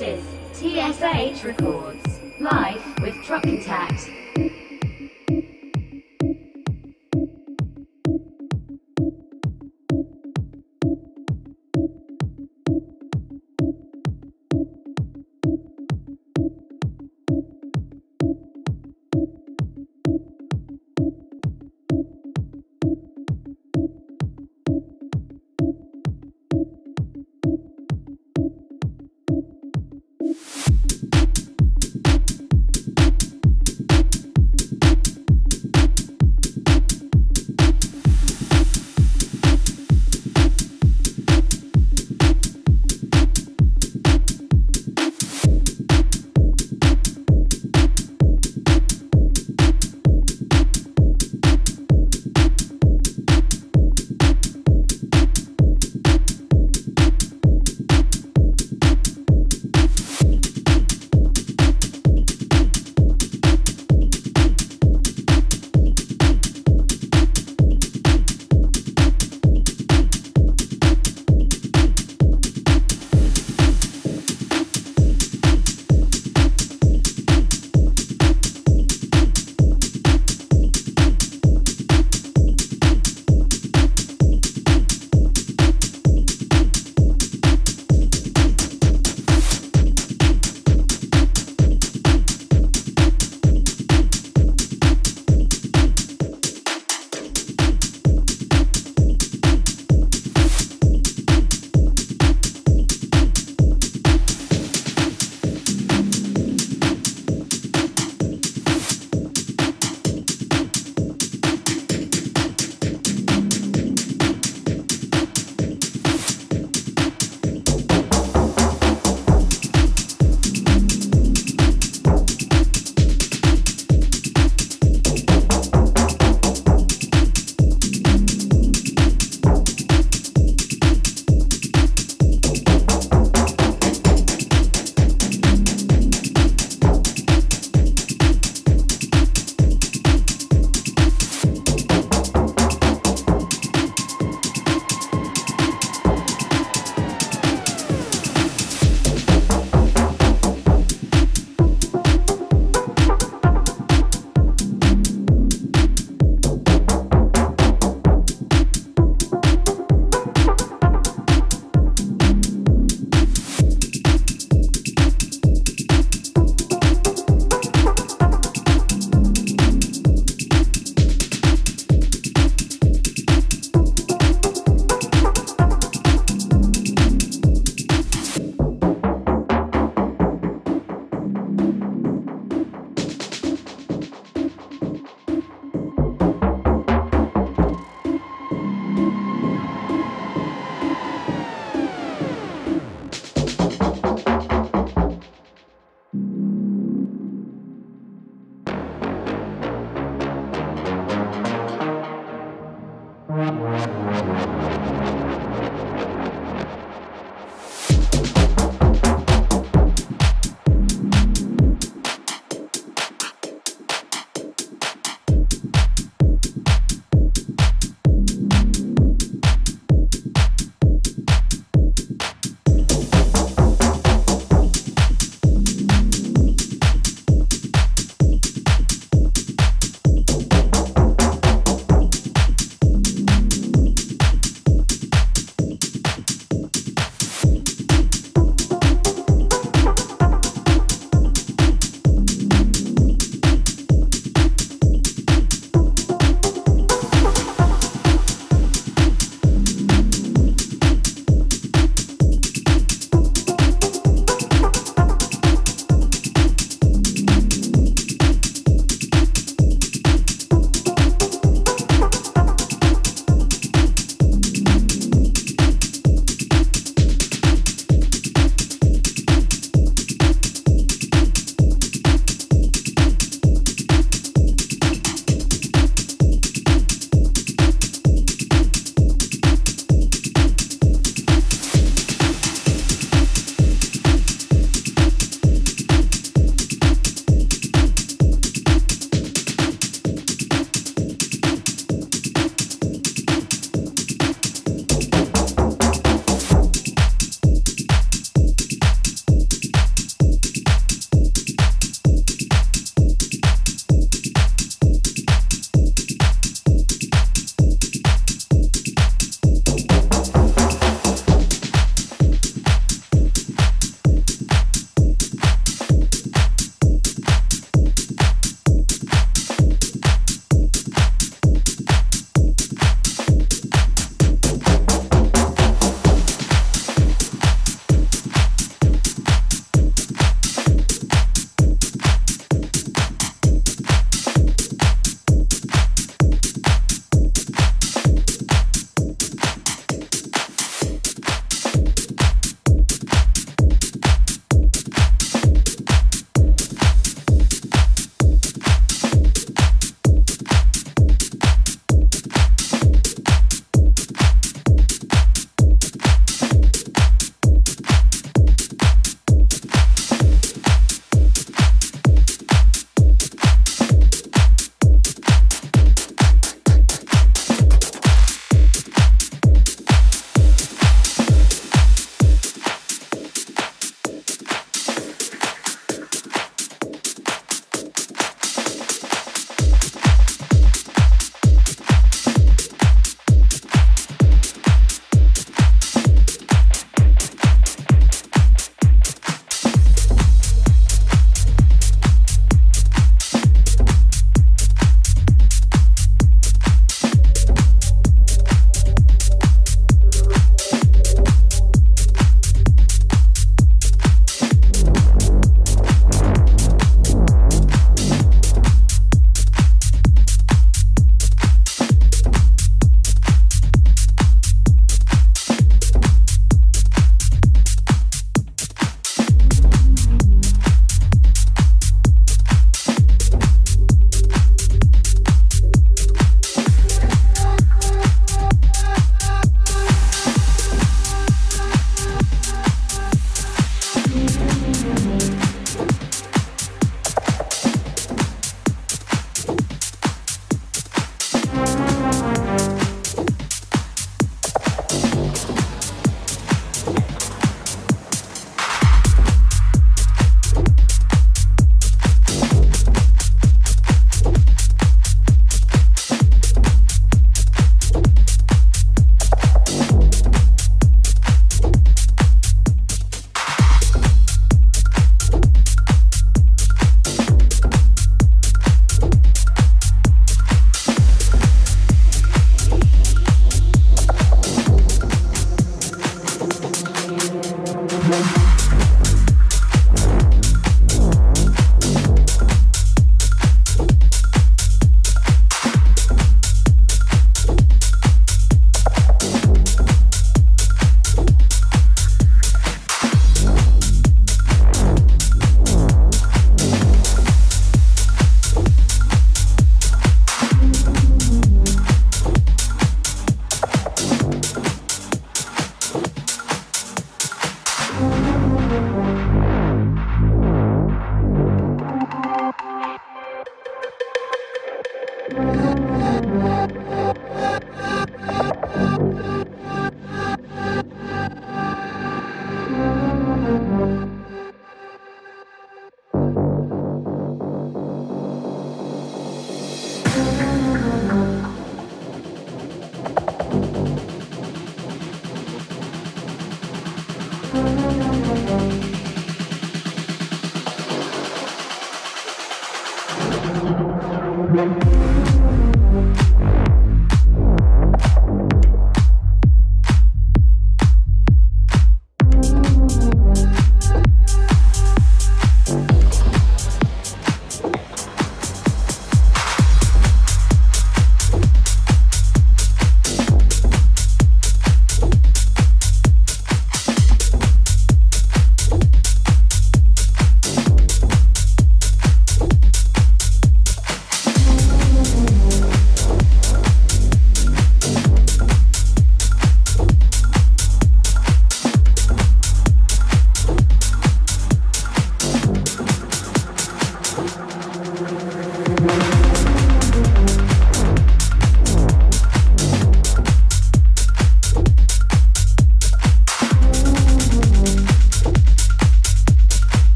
This is TSH Records, live with Truck Intact.